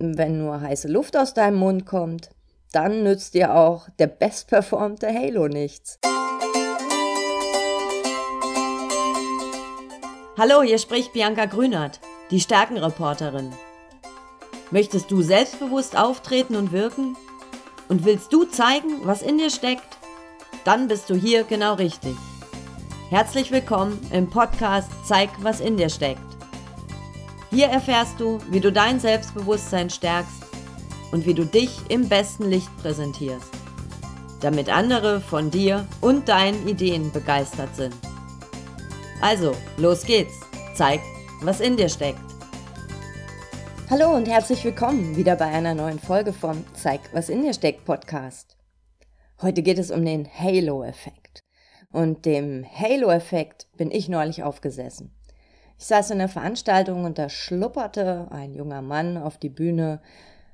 wenn nur heiße Luft aus deinem Mund kommt, dann nützt dir auch der bestperformte Halo nichts. Hallo, hier spricht Bianca Grünert, die Stärkenreporterin. Möchtest du selbstbewusst auftreten und wirken? Und willst du zeigen, was in dir steckt? Dann bist du hier genau richtig. Herzlich willkommen im Podcast Zeig, was in dir steckt. Hier erfährst du, wie du dein Selbstbewusstsein stärkst und wie du dich im besten Licht präsentierst, damit andere von dir und deinen Ideen begeistert sind. Also, los geht's. Zeig, was in dir steckt. Hallo und herzlich willkommen wieder bei einer neuen Folge vom Zeig, was in dir steckt Podcast. Heute geht es um den Halo-Effekt. Und dem Halo-Effekt bin ich neulich aufgesessen. Ich saß in der Veranstaltung und da schlupperte ein junger Mann auf die Bühne.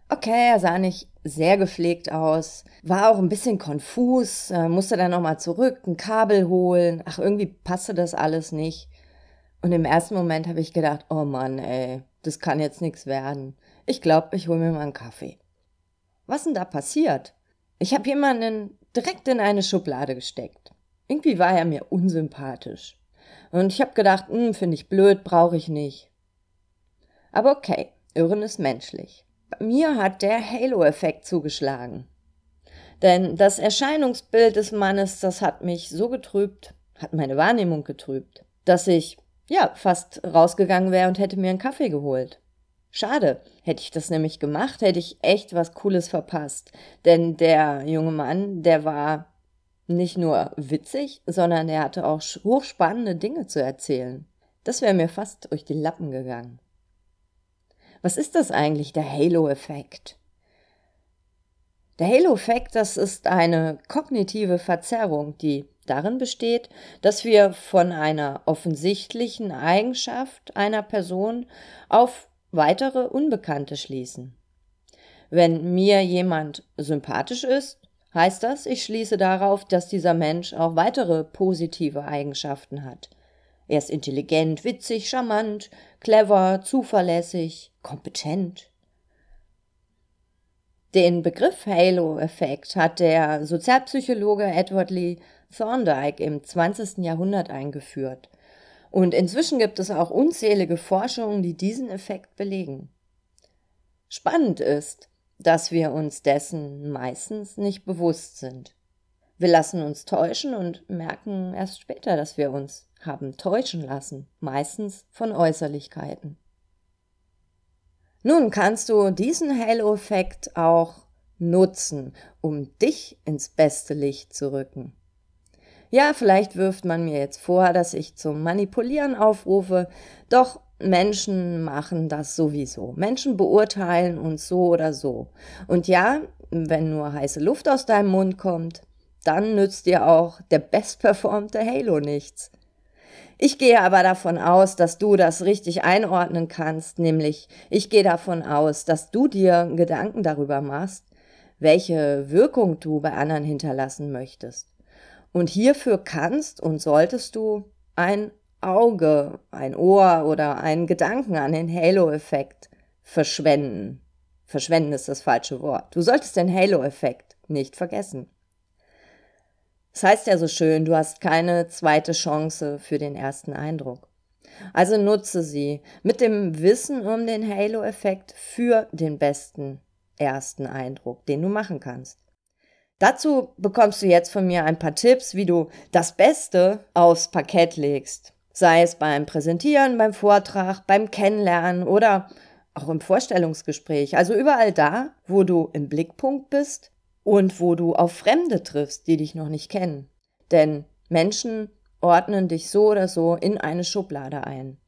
Okay, er sah nicht sehr gepflegt aus, war auch ein bisschen konfus, äh, musste dann nochmal zurück, ein Kabel holen. Ach, irgendwie passte das alles nicht. Und im ersten Moment habe ich gedacht, oh Mann, ey, das kann jetzt nichts werden. Ich glaube, ich hole mir mal einen Kaffee. Was denn da passiert? Ich habe jemanden direkt in eine Schublade gesteckt. Irgendwie war er mir unsympathisch. Und ich habe gedacht, hm, finde ich blöd, brauche ich nicht. Aber okay, Irren ist menschlich. Bei mir hat der Halo-Effekt zugeschlagen. Denn das Erscheinungsbild des Mannes, das hat mich so getrübt, hat meine Wahrnehmung getrübt, dass ich, ja, fast rausgegangen wäre und hätte mir einen Kaffee geholt. Schade, hätte ich das nämlich gemacht, hätte ich echt was Cooles verpasst. Denn der junge Mann, der war nicht nur witzig, sondern er hatte auch hochspannende Dinge zu erzählen. Das wäre mir fast durch die Lappen gegangen. Was ist das eigentlich, der Halo-Effekt? Der Halo-Effekt, das ist eine kognitive Verzerrung, die darin besteht, dass wir von einer offensichtlichen Eigenschaft einer Person auf weitere Unbekannte schließen. Wenn mir jemand sympathisch ist, heißt das, ich schließe darauf, dass dieser Mensch auch weitere positive Eigenschaften hat. Er ist intelligent, witzig, charmant, clever, zuverlässig, kompetent. Den Begriff Halo-Effekt hat der Sozialpsychologe Edward Lee Thorndike im 20. Jahrhundert eingeführt. Und inzwischen gibt es auch unzählige Forschungen, die diesen Effekt belegen. Spannend ist, dass wir uns dessen meistens nicht bewusst sind. Wir lassen uns täuschen und merken erst später, dass wir uns haben täuschen lassen, meistens von Äußerlichkeiten. Nun kannst du diesen Halo-Effekt auch nutzen, um dich ins beste Licht zu rücken. Ja, vielleicht wirft man mir jetzt vor, dass ich zum Manipulieren aufrufe, doch Menschen machen das sowieso. Menschen beurteilen uns so oder so. Und ja, wenn nur heiße Luft aus deinem Mund kommt, dann nützt dir auch der bestperformte Halo nichts. Ich gehe aber davon aus, dass du das richtig einordnen kannst, nämlich ich gehe davon aus, dass du dir Gedanken darüber machst, welche Wirkung du bei anderen hinterlassen möchtest. Und hierfür kannst und solltest du ein Auge, ein Ohr oder einen Gedanken an den Halo-Effekt verschwenden. Verschwenden ist das falsche Wort. Du solltest den Halo-Effekt nicht vergessen. Das heißt ja so schön, du hast keine zweite Chance für den ersten Eindruck. Also nutze sie mit dem Wissen um den Halo-Effekt für den besten ersten Eindruck, den du machen kannst. Dazu bekommst du jetzt von mir ein paar Tipps, wie du das Beste aufs Parkett legst. Sei es beim Präsentieren, beim Vortrag, beim Kennenlernen oder auch im Vorstellungsgespräch. Also überall da, wo du im Blickpunkt bist und wo du auf Fremde triffst, die dich noch nicht kennen. Denn Menschen ordnen dich so oder so in eine Schublade ein.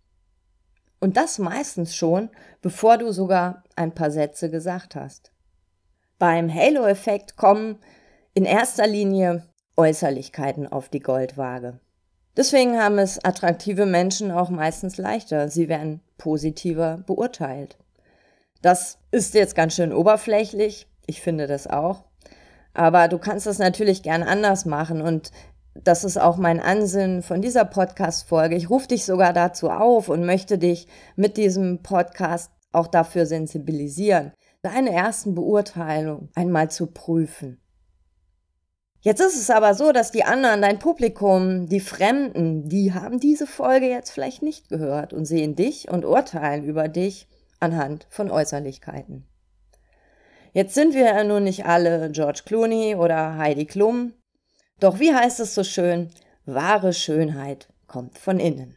Und das meistens schon, bevor du sogar ein paar Sätze gesagt hast. Beim Halo-Effekt kommen in erster Linie Äußerlichkeiten auf die Goldwaage. Deswegen haben es attraktive Menschen auch meistens leichter. Sie werden positiver beurteilt. Das ist jetzt ganz schön oberflächlich. Ich finde das auch. Aber du kannst das natürlich gern anders machen und das ist auch mein Ansinnen von dieser Podcast-Folge. Ich rufe dich sogar dazu auf und möchte dich mit diesem Podcast auch dafür sensibilisieren, deine ersten Beurteilungen einmal zu prüfen. Jetzt ist es aber so, dass die anderen, dein Publikum, die Fremden, die haben diese Folge jetzt vielleicht nicht gehört und sehen dich und urteilen über dich anhand von Äußerlichkeiten. Jetzt sind wir ja nun nicht alle George Clooney oder Heidi Klum, doch wie heißt es so schön, wahre Schönheit kommt von innen.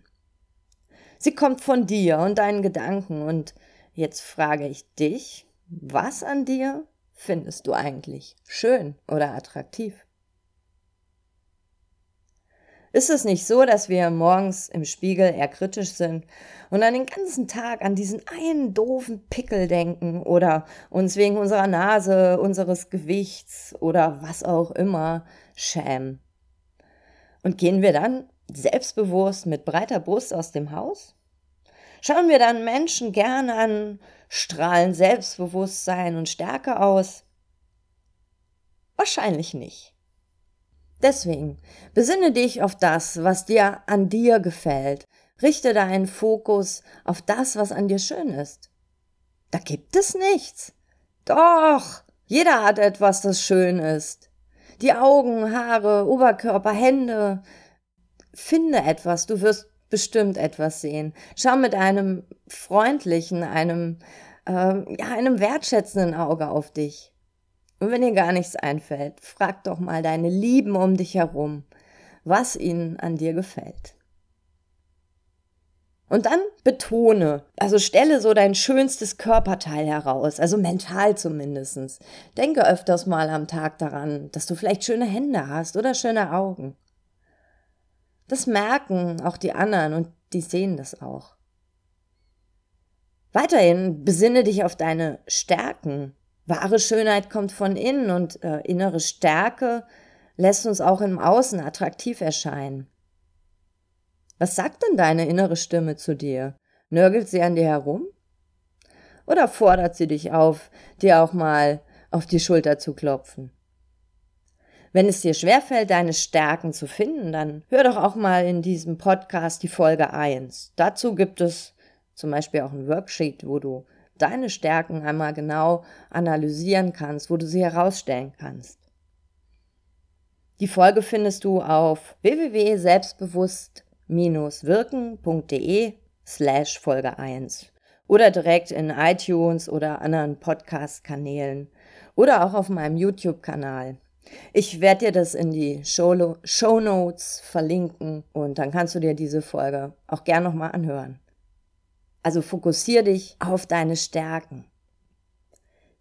Sie kommt von dir und deinen Gedanken und jetzt frage ich dich, was an dir findest du eigentlich schön oder attraktiv? Ist es nicht so, dass wir morgens im Spiegel eher kritisch sind und dann den ganzen Tag an diesen einen doofen Pickel denken oder uns wegen unserer Nase, unseres Gewichts oder was auch immer schämen? Und gehen wir dann selbstbewusst mit breiter Brust aus dem Haus? Schauen wir dann Menschen gerne an, strahlen Selbstbewusstsein und Stärke aus? Wahrscheinlich nicht. Deswegen besinne dich auf das, was dir an dir gefällt. Richte deinen Fokus auf das, was an dir schön ist. Da gibt es nichts. Doch, jeder hat etwas, das schön ist. Die Augen, Haare, Oberkörper, Hände. Finde etwas, du wirst bestimmt etwas sehen. Schau mit einem freundlichen, einem, äh, ja, einem wertschätzenden Auge auf dich. Und wenn dir gar nichts einfällt, frag doch mal deine Lieben um dich herum, was ihnen an dir gefällt. Und dann betone, also stelle so dein schönstes Körperteil heraus, also mental zumindest. Denke öfters mal am Tag daran, dass du vielleicht schöne Hände hast oder schöne Augen. Das merken auch die anderen und die sehen das auch. Weiterhin besinne dich auf deine Stärken, Wahre Schönheit kommt von innen und äh, innere Stärke lässt uns auch im Außen attraktiv erscheinen. Was sagt denn deine innere Stimme zu dir? Nörgelt sie an dir herum? Oder fordert sie dich auf, dir auch mal auf die Schulter zu klopfen? Wenn es dir schwerfällt, deine Stärken zu finden, dann hör doch auch mal in diesem Podcast die Folge 1. Dazu gibt es zum Beispiel auch ein Worksheet, wo du deine Stärken einmal genau analysieren kannst, wo du sie herausstellen kannst. Die Folge findest du auf www.selbstbewusst-wirken.de slash Folge 1 oder direkt in iTunes oder anderen Podcast-Kanälen oder auch auf meinem YouTube-Kanal. Ich werde dir das in die Show, Notes verlinken und dann kannst du dir diese Folge auch gern nochmal anhören. Also fokussier dich auf deine Stärken.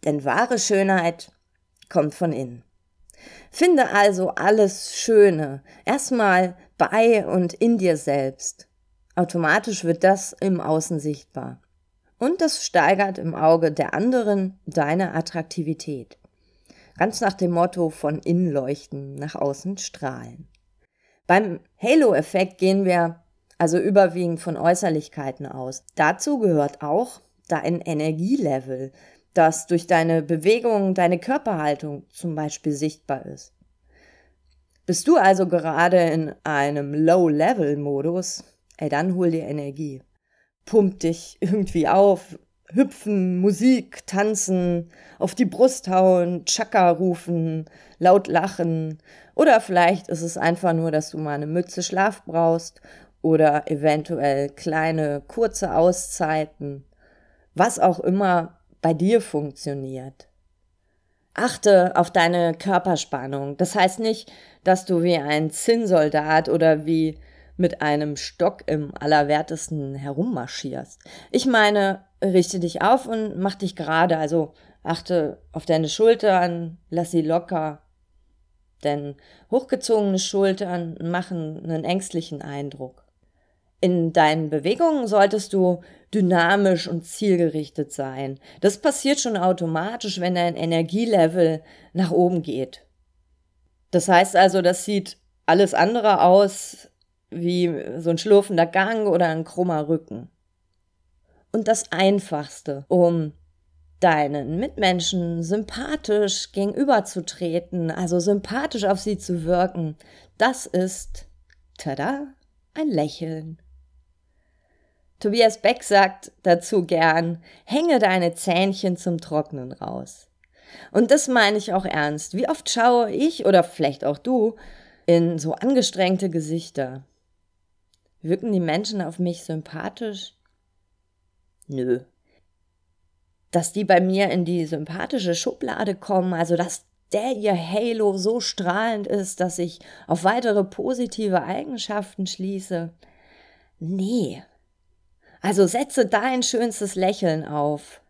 Denn wahre Schönheit kommt von innen. Finde also alles Schöne erstmal bei und in dir selbst. Automatisch wird das im Außen sichtbar. Und das steigert im Auge der anderen deine Attraktivität. Ganz nach dem Motto von innen leuchten, nach außen strahlen. Beim Halo-Effekt gehen wir also überwiegend von Äußerlichkeiten aus. Dazu gehört auch dein Energielevel, das durch deine Bewegung, deine Körperhaltung zum Beispiel sichtbar ist. Bist du also gerade in einem Low-Level-Modus, ey, dann hol dir Energie. Pump dich irgendwie auf, hüpfen, Musik, tanzen, auf die Brust hauen, Chaka rufen, laut lachen. Oder vielleicht ist es einfach nur, dass du mal eine Mütze Schlaf brauchst oder eventuell kleine, kurze Auszeiten, was auch immer bei dir funktioniert. Achte auf deine Körperspannung. Das heißt nicht, dass du wie ein Zinnsoldat oder wie mit einem Stock im Allerwertesten herummarschierst. Ich meine, richte dich auf und mach dich gerade, also achte auf deine Schultern, lass sie locker. Denn hochgezogene Schultern machen einen ängstlichen Eindruck. In deinen Bewegungen solltest du dynamisch und zielgerichtet sein. Das passiert schon automatisch, wenn dein Energielevel nach oben geht. Das heißt also, das sieht alles andere aus wie so ein schlurfender Gang oder ein krummer Rücken. Und das Einfachste, um deinen Mitmenschen sympathisch gegenüberzutreten, also sympathisch auf sie zu wirken, das ist, tada, ein Lächeln. Tobias Beck sagt dazu gern, hänge deine Zähnchen zum Trocknen raus. Und das meine ich auch ernst. Wie oft schaue ich oder vielleicht auch du in so angestrengte Gesichter? Wirken die Menschen auf mich sympathisch? Nö. Dass die bei mir in die sympathische Schublade kommen, also dass der ihr Halo so strahlend ist, dass ich auf weitere positive Eigenschaften schließe. Nee. Also setze dein schönstes Lächeln auf.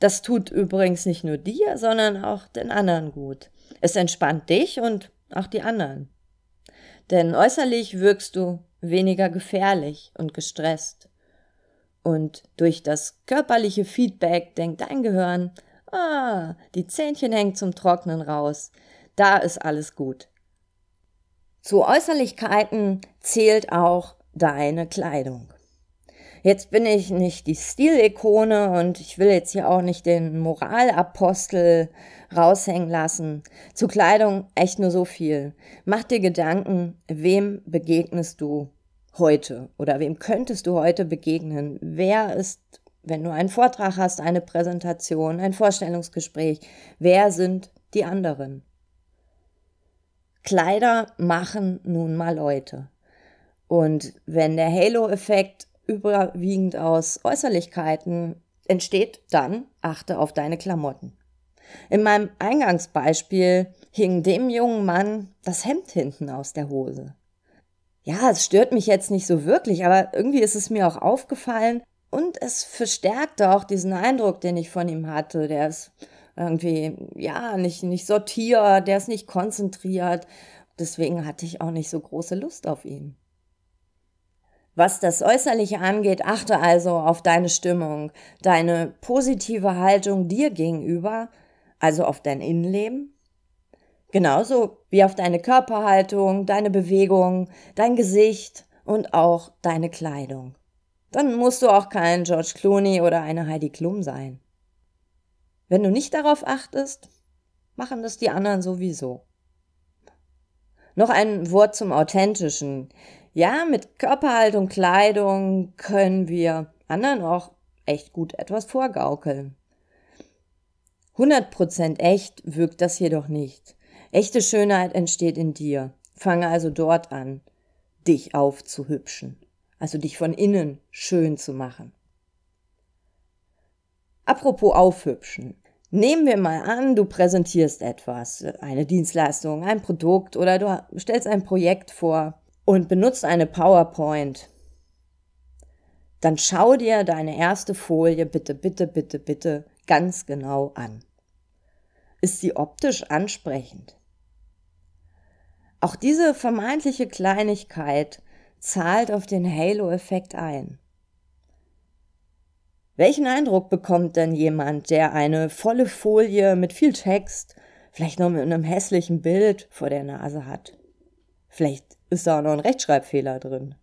Das tut übrigens nicht nur dir, sondern auch den anderen gut. Es entspannt dich und auch die anderen. Denn äußerlich wirkst du weniger gefährlich und gestresst. Und durch das körperliche Feedback denkt dein Gehirn, ah, die Zähnchen hängen zum Trocknen raus, da ist alles gut. Zu Äußerlichkeiten zählt auch deine Kleidung. Jetzt bin ich nicht die Stilikone und ich will jetzt hier auch nicht den Moralapostel raushängen lassen. Zu Kleidung echt nur so viel. Mach dir Gedanken, wem begegnest du heute oder wem könntest du heute begegnen? Wer ist, wenn du einen Vortrag hast, eine Präsentation, ein Vorstellungsgespräch, wer sind die anderen? Kleider machen nun mal Leute. Und wenn der Halo-Effekt überwiegend aus Äußerlichkeiten entsteht, dann achte auf deine Klamotten. In meinem Eingangsbeispiel hing dem jungen Mann das Hemd hinten aus der Hose. Ja, es stört mich jetzt nicht so wirklich, aber irgendwie ist es mir auch aufgefallen und es verstärkte auch diesen Eindruck, den ich von ihm hatte. Der ist irgendwie, ja, nicht, nicht sortiert, der ist nicht konzentriert. Deswegen hatte ich auch nicht so große Lust auf ihn. Was das Äußerliche angeht, achte also auf deine Stimmung, deine positive Haltung dir gegenüber, also auf dein Innenleben, genauso wie auf deine Körperhaltung, deine Bewegung, dein Gesicht und auch deine Kleidung. Dann musst du auch kein George Clooney oder eine Heidi Klum sein. Wenn du nicht darauf achtest, machen das die anderen sowieso. Noch ein Wort zum Authentischen. Ja, mit Körperhaltung, Kleidung können wir anderen auch echt gut etwas vorgaukeln. 100% echt wirkt das jedoch nicht. Echte Schönheit entsteht in dir. Fange also dort an, dich aufzuhübschen, also dich von innen schön zu machen. Apropos aufhübschen. Nehmen wir mal an, du präsentierst etwas, eine Dienstleistung, ein Produkt oder du stellst ein Projekt vor und benutzt eine PowerPoint, dann schau dir deine erste Folie bitte, bitte, bitte, bitte ganz genau an. Ist sie optisch ansprechend? Auch diese vermeintliche Kleinigkeit zahlt auf den Halo-Effekt ein. Welchen Eindruck bekommt denn jemand, der eine volle Folie mit viel Text, vielleicht noch mit einem hässlichen Bild vor der Nase hat? Vielleicht ist da auch noch ein Rechtschreibfehler drin.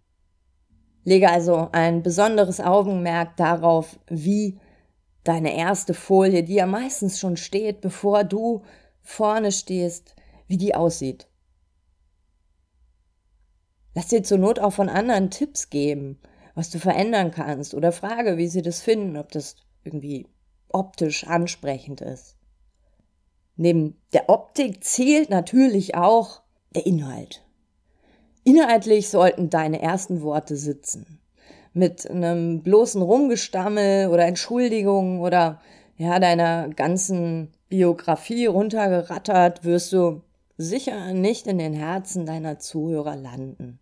Lege also ein besonderes Augenmerk darauf, wie deine erste Folie, die ja meistens schon steht, bevor du vorne stehst, wie die aussieht. Lass dir zur Not auch von anderen Tipps geben, was du verändern kannst oder frage, wie sie das finden, ob das irgendwie optisch ansprechend ist. Neben der Optik zählt natürlich auch der Inhalt. Inhaltlich sollten deine ersten Worte sitzen. Mit einem bloßen Rumgestammel oder Entschuldigung oder ja, deiner ganzen Biografie runtergerattert, wirst du sicher nicht in den Herzen deiner Zuhörer landen.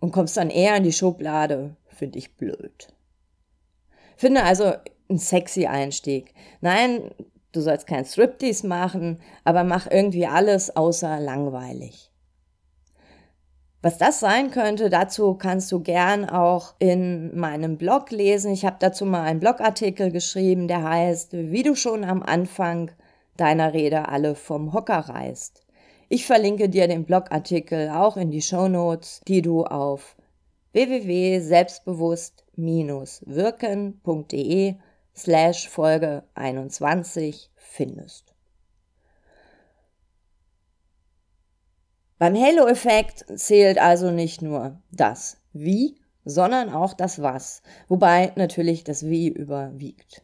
Und kommst dann eher in die Schublade, finde ich blöd. Finde also einen sexy Einstieg. Nein, du sollst kein Striptease machen, aber mach irgendwie alles außer langweilig. Was das sein könnte, dazu kannst du gern auch in meinem Blog lesen. Ich habe dazu mal einen Blogartikel geschrieben, der heißt, wie du schon am Anfang deiner Rede alle vom Hocker reißt. Ich verlinke dir den Blogartikel auch in die Show Notes, die du auf www.selbstbewusst-wirken.de slash Folge 21 findest. Beim Halo-Effekt zählt also nicht nur das Wie, sondern auch das Was, wobei natürlich das Wie überwiegt.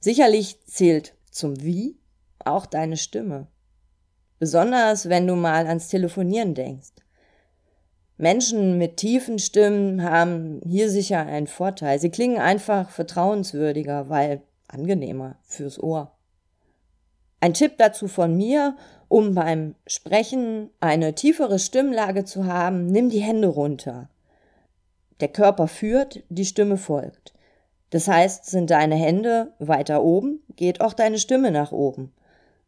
Sicherlich zählt zum Wie auch deine Stimme. Besonders wenn du mal ans Telefonieren denkst. Menschen mit tiefen Stimmen haben hier sicher einen Vorteil. Sie klingen einfach vertrauenswürdiger, weil angenehmer fürs Ohr. Ein Tipp dazu von mir, um beim Sprechen eine tiefere Stimmlage zu haben, nimm die Hände runter. Der Körper führt, die Stimme folgt. Das heißt, sind deine Hände weiter oben, geht auch deine Stimme nach oben.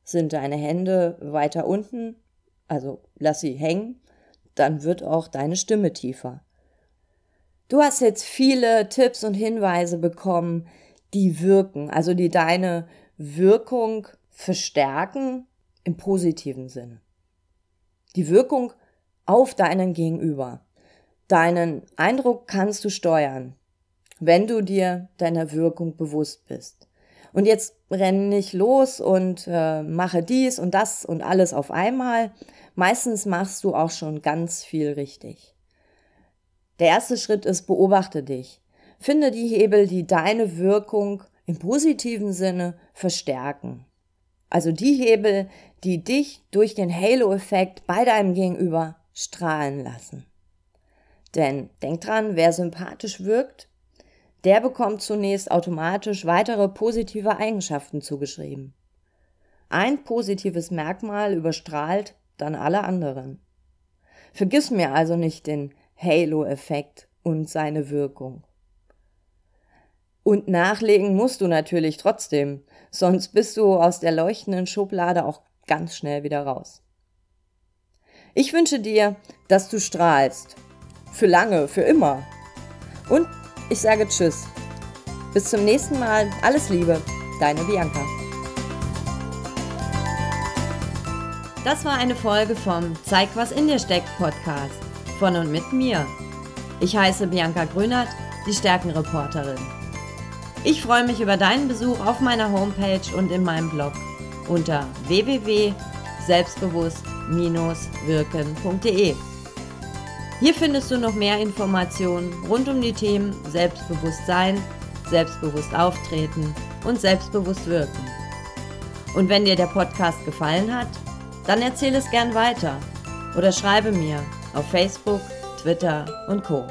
Sind deine Hände weiter unten, also lass sie hängen, dann wird auch deine Stimme tiefer. Du hast jetzt viele Tipps und Hinweise bekommen, die wirken, also die deine Wirkung verstärken im positiven Sinne. Die Wirkung auf deinen Gegenüber. Deinen Eindruck kannst du steuern, wenn du dir deiner Wirkung bewusst bist. Und jetzt renn nicht los und äh, mache dies und das und alles auf einmal. Meistens machst du auch schon ganz viel richtig. Der erste Schritt ist, beobachte dich. Finde die Hebel, die deine Wirkung im positiven Sinne verstärken. Also die Hebel, die dich durch den Halo-Effekt bei deinem Gegenüber strahlen lassen. Denn denk dran, wer sympathisch wirkt, der bekommt zunächst automatisch weitere positive Eigenschaften zugeschrieben. Ein positives Merkmal überstrahlt dann alle anderen. Vergiss mir also nicht den Halo-Effekt und seine Wirkung. Und nachlegen musst du natürlich trotzdem, sonst bist du aus der leuchtenden Schublade auch ganz schnell wieder raus. Ich wünsche dir, dass du strahlst für lange, für immer. Und ich sage Tschüss. Bis zum nächsten Mal. Alles Liebe. Deine Bianca. Das war eine Folge vom Zeig, was in dir steckt Podcast. Von und mit mir. Ich heiße Bianca Grünert, die Stärkenreporterin. Ich freue mich über deinen Besuch auf meiner Homepage und in meinem Blog unter www.selbstbewusst-wirken.de. Hier findest du noch mehr Informationen rund um die Themen Selbstbewusstsein, selbstbewusst auftreten und selbstbewusst wirken. Und wenn dir der Podcast gefallen hat, dann erzähle es gern weiter oder schreibe mir auf Facebook, Twitter und Co.